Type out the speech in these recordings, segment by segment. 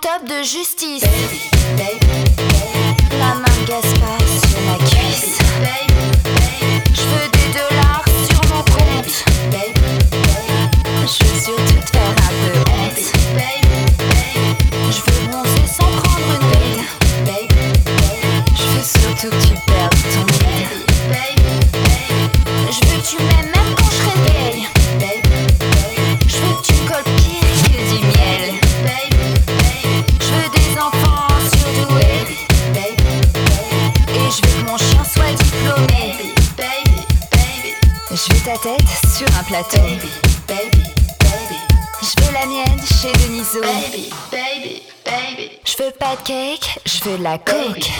top de justice. Un plateau. Je veux la mienne chez Deniso. Je veux pas de cake, je veux la coke.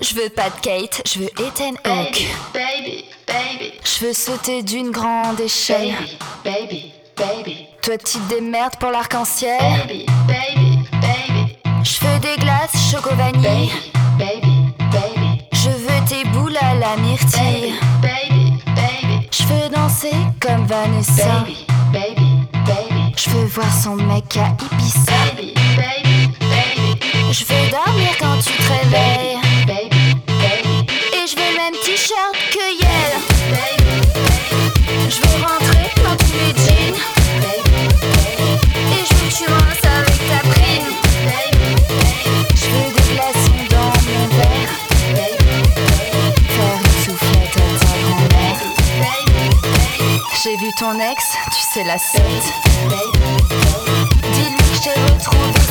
Je veux pas de Kate, je veux Ethan Hawke. Je veux sauter d'une grande échelle. Toi, tu te démerdes pour l'arc-en-ciel. Je veux des glaces choco vanille. Je veux tes boules à la myrtille. Danser comme Vanessa. Je veux voir son mec à Ibiza. Je veux dormir quand tu te réveilles. Et je veux le même t-shirt que ton ex, tu sais la suite. Dis-lui que j'ai retrouvé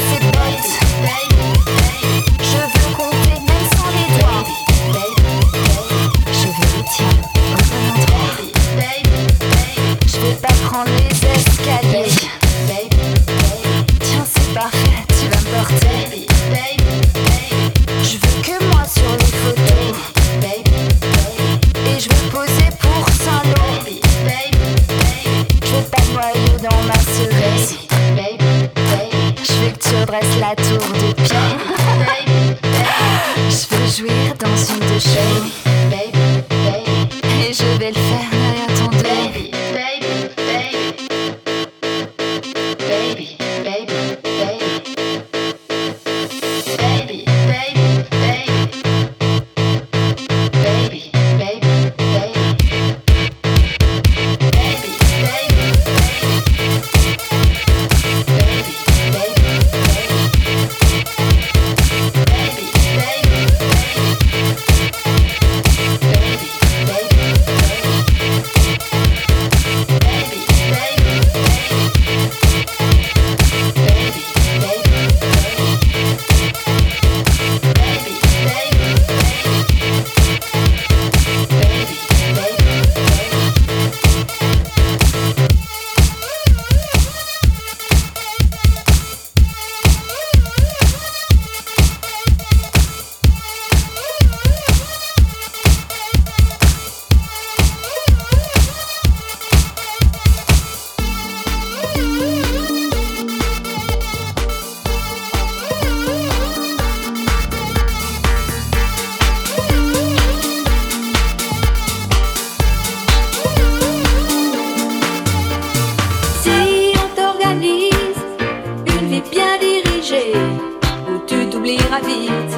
où tu t'oublieras vite.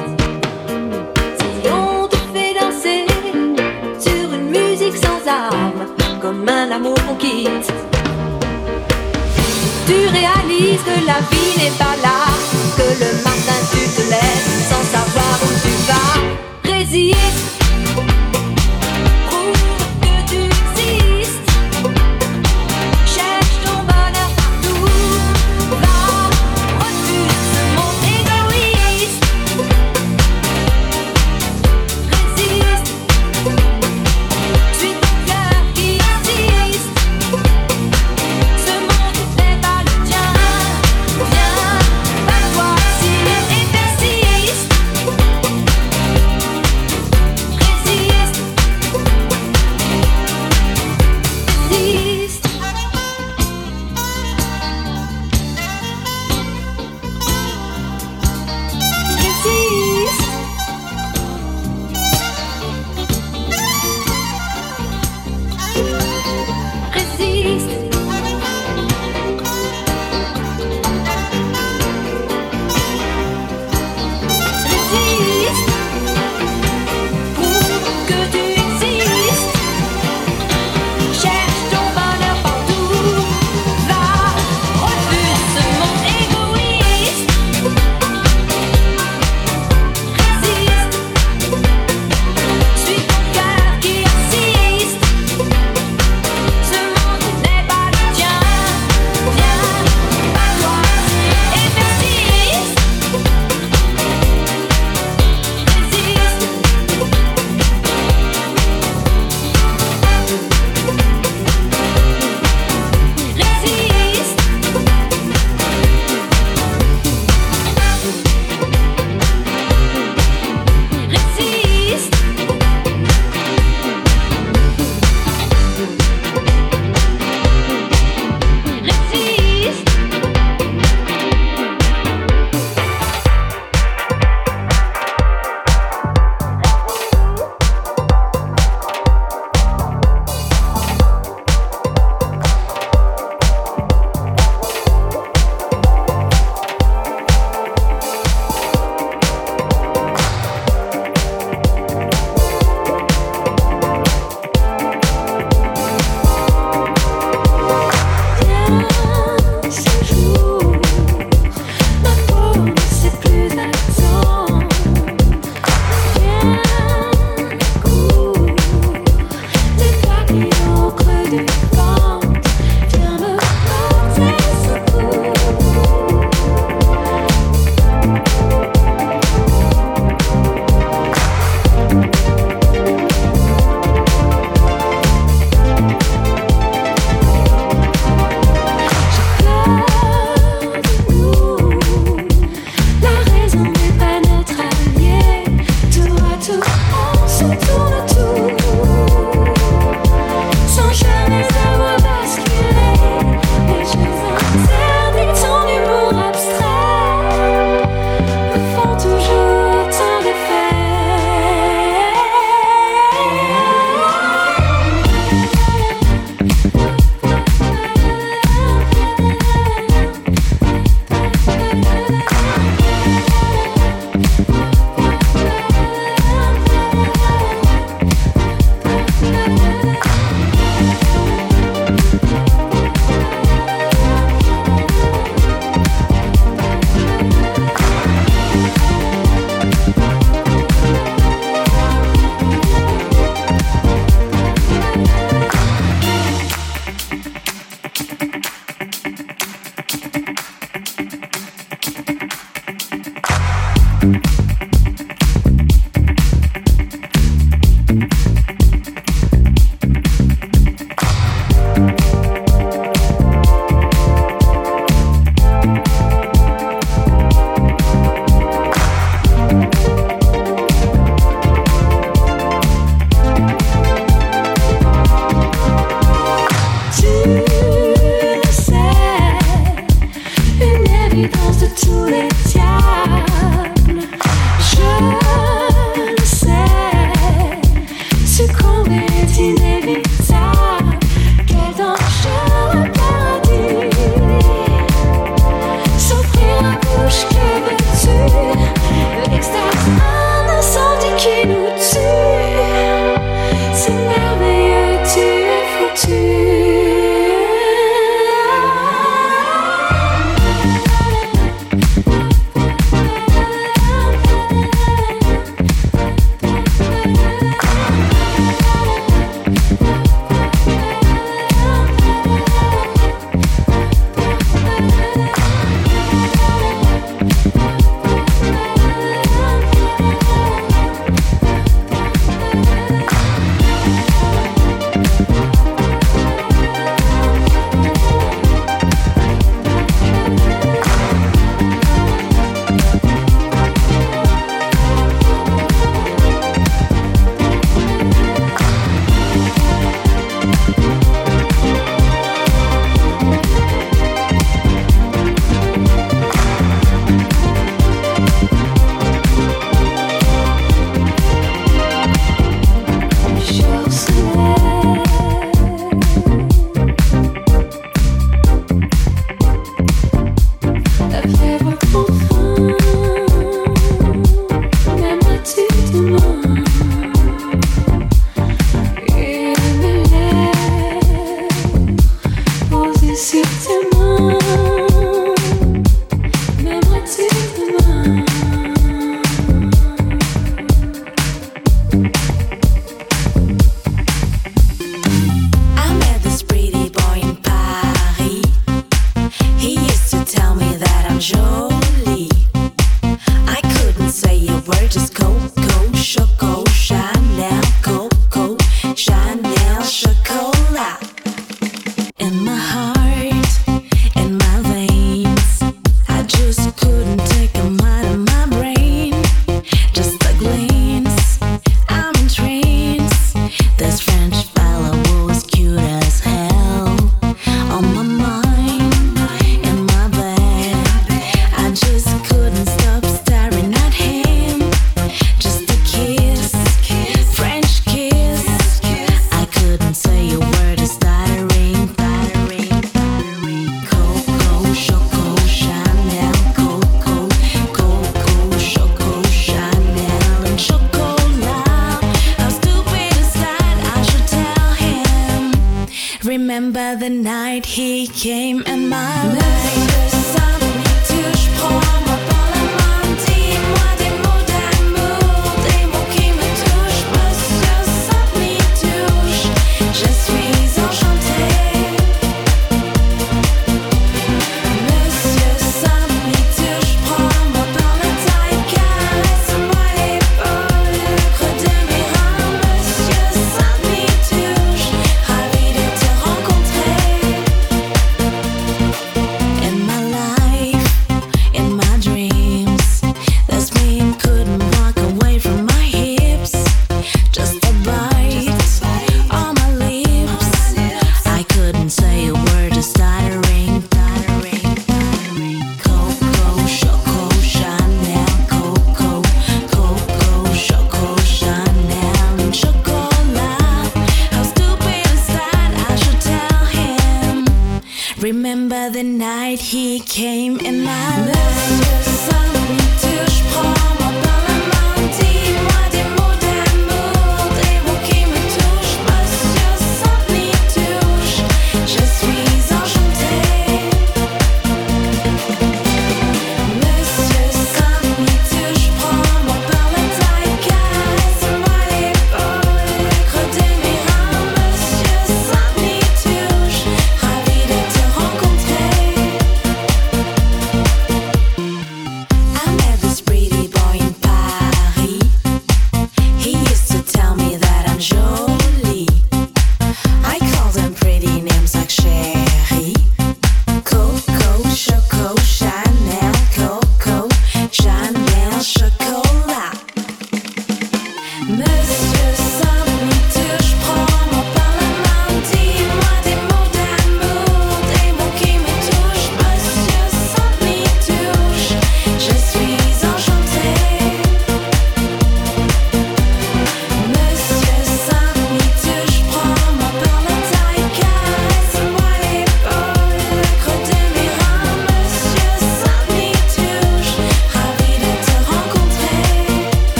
Si on te fait danser sur une musique sans armes, comme un amour qu'on quitte. Tu réalises que la vie n'est pas là, que le matin tu te lèves sans savoir où tu vas. Résiste.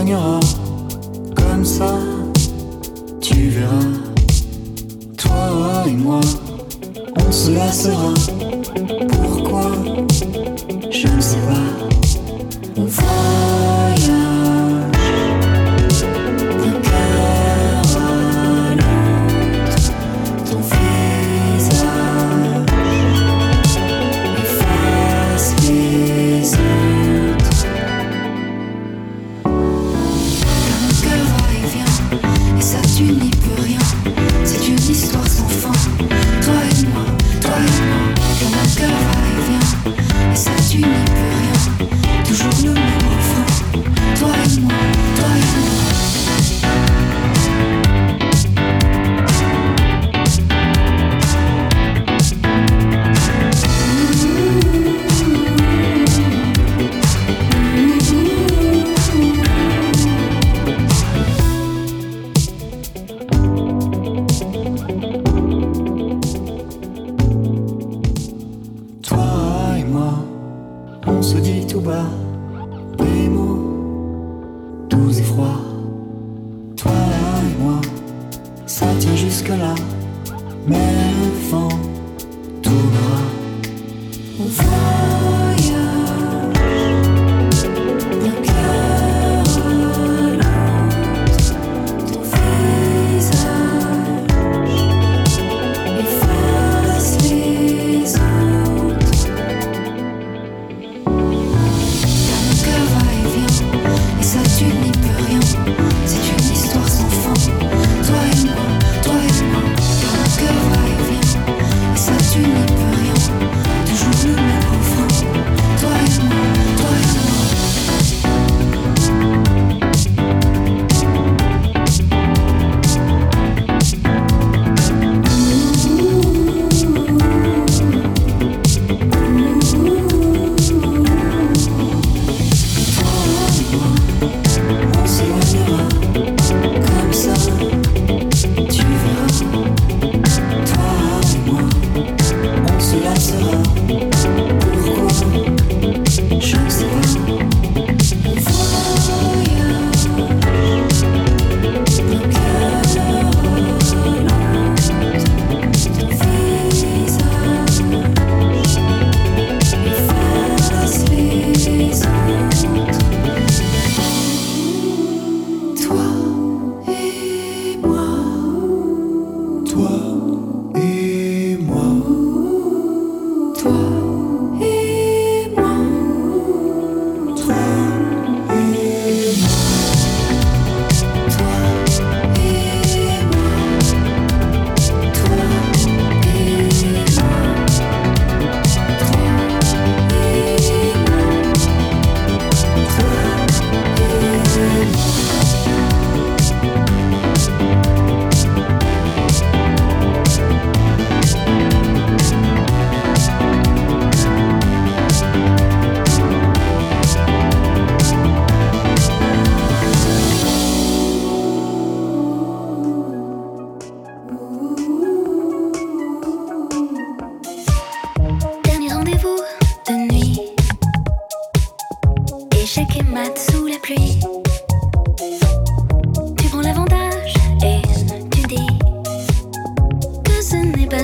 Tu une histoire sans fin. Toi et moi, toi et moi.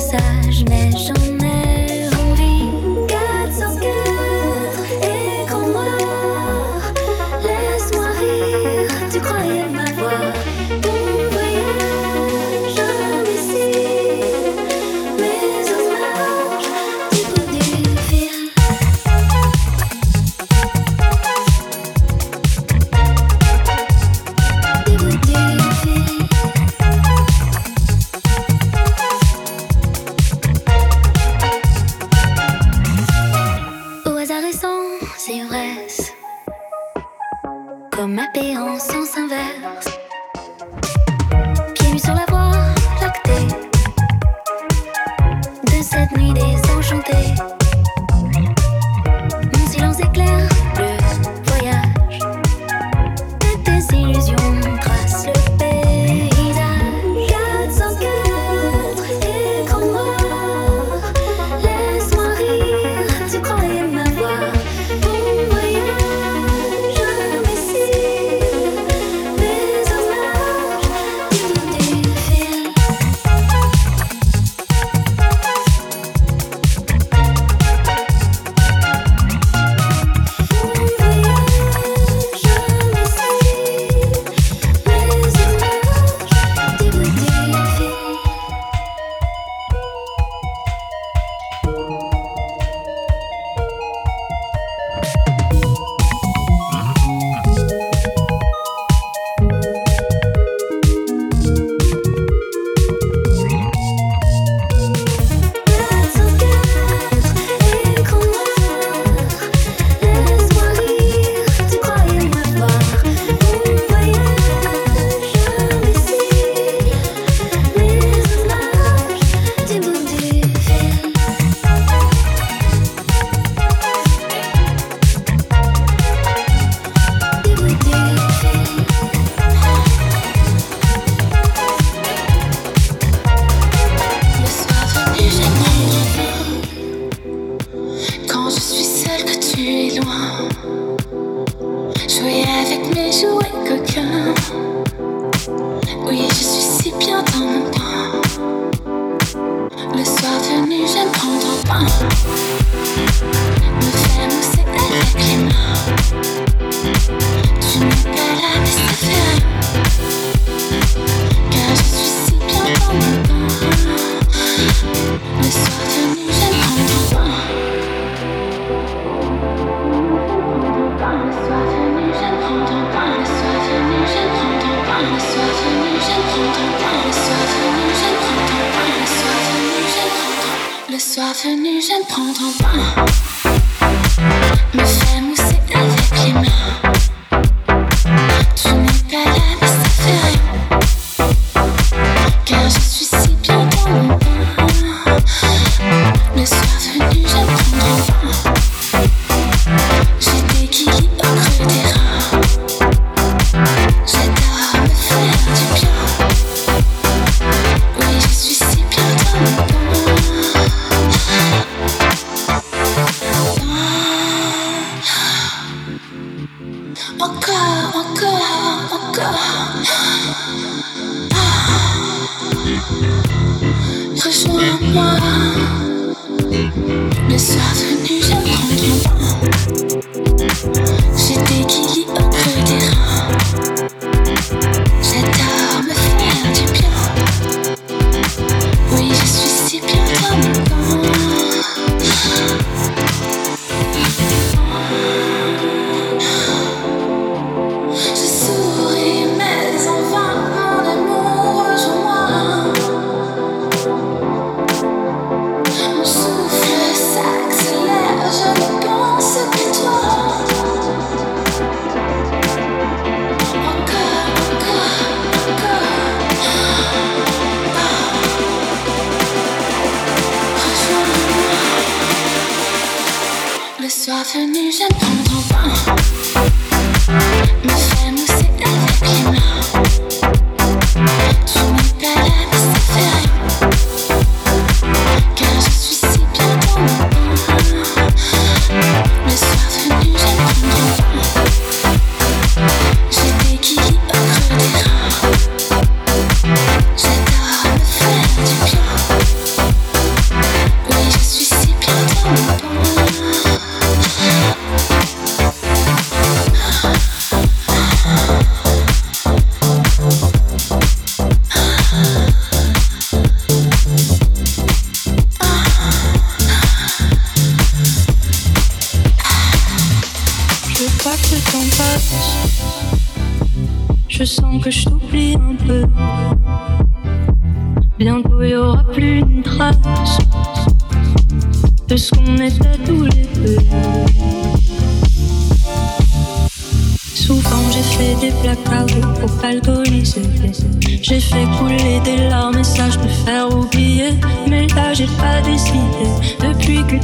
Ce n'est pas sage, mais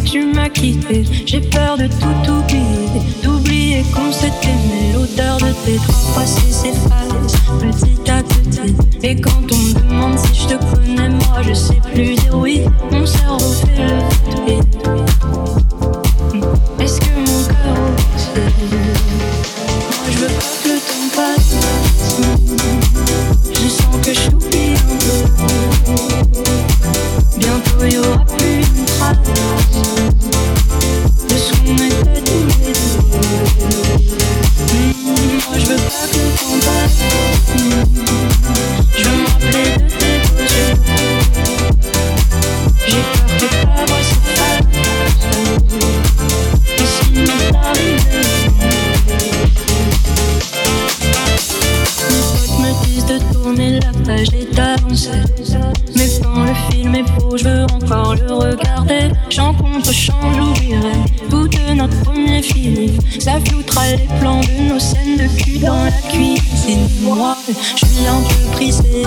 tu m'as quitté. J'ai peur de tout oublier, d'oublier qu'on s'est aimé. L'odeur de tes draps passer s'efface petit à petit. Et quand on me demande si je te connais, moi je sais plus dire oui. On s'est refait le vide. Je suis un peu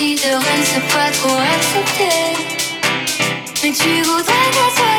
déciderais de ne pas trop accepter. Mais tu voudrais que ça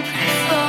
the price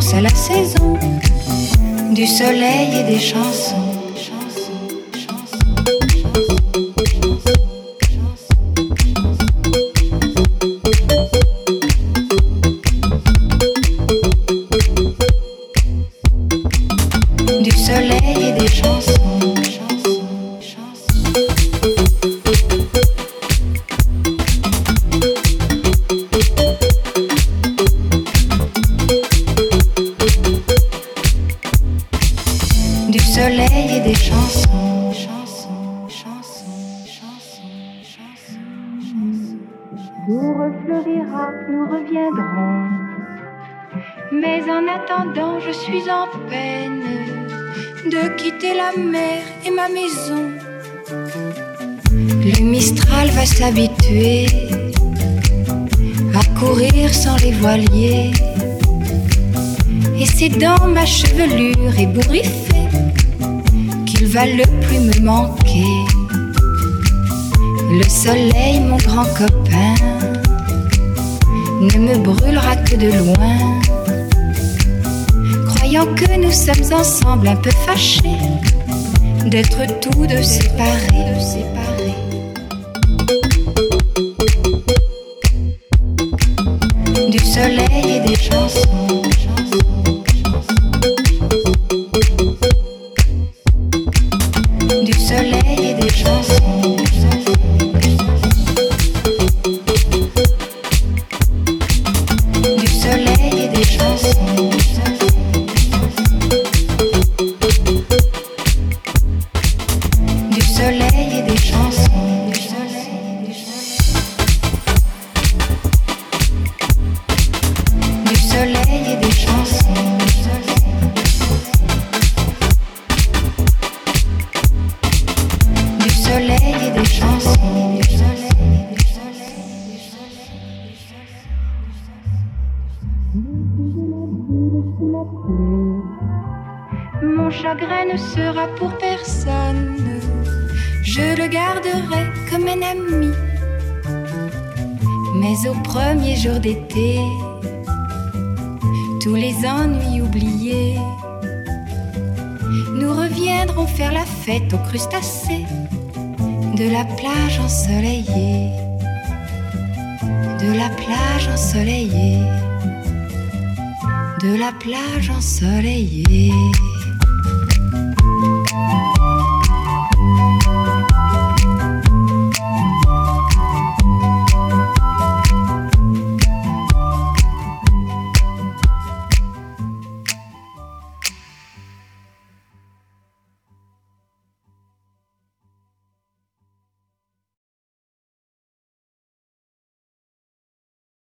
C'est la saison du soleil et des chansons. chevelure ébouriffée qu'il va le plus me manquer. Le soleil, mon grand copain, ne me brûlera que de loin. Croyant que nous sommes ensemble un peu fâchés d'être tous deux séparés. Du soleil et des chansons.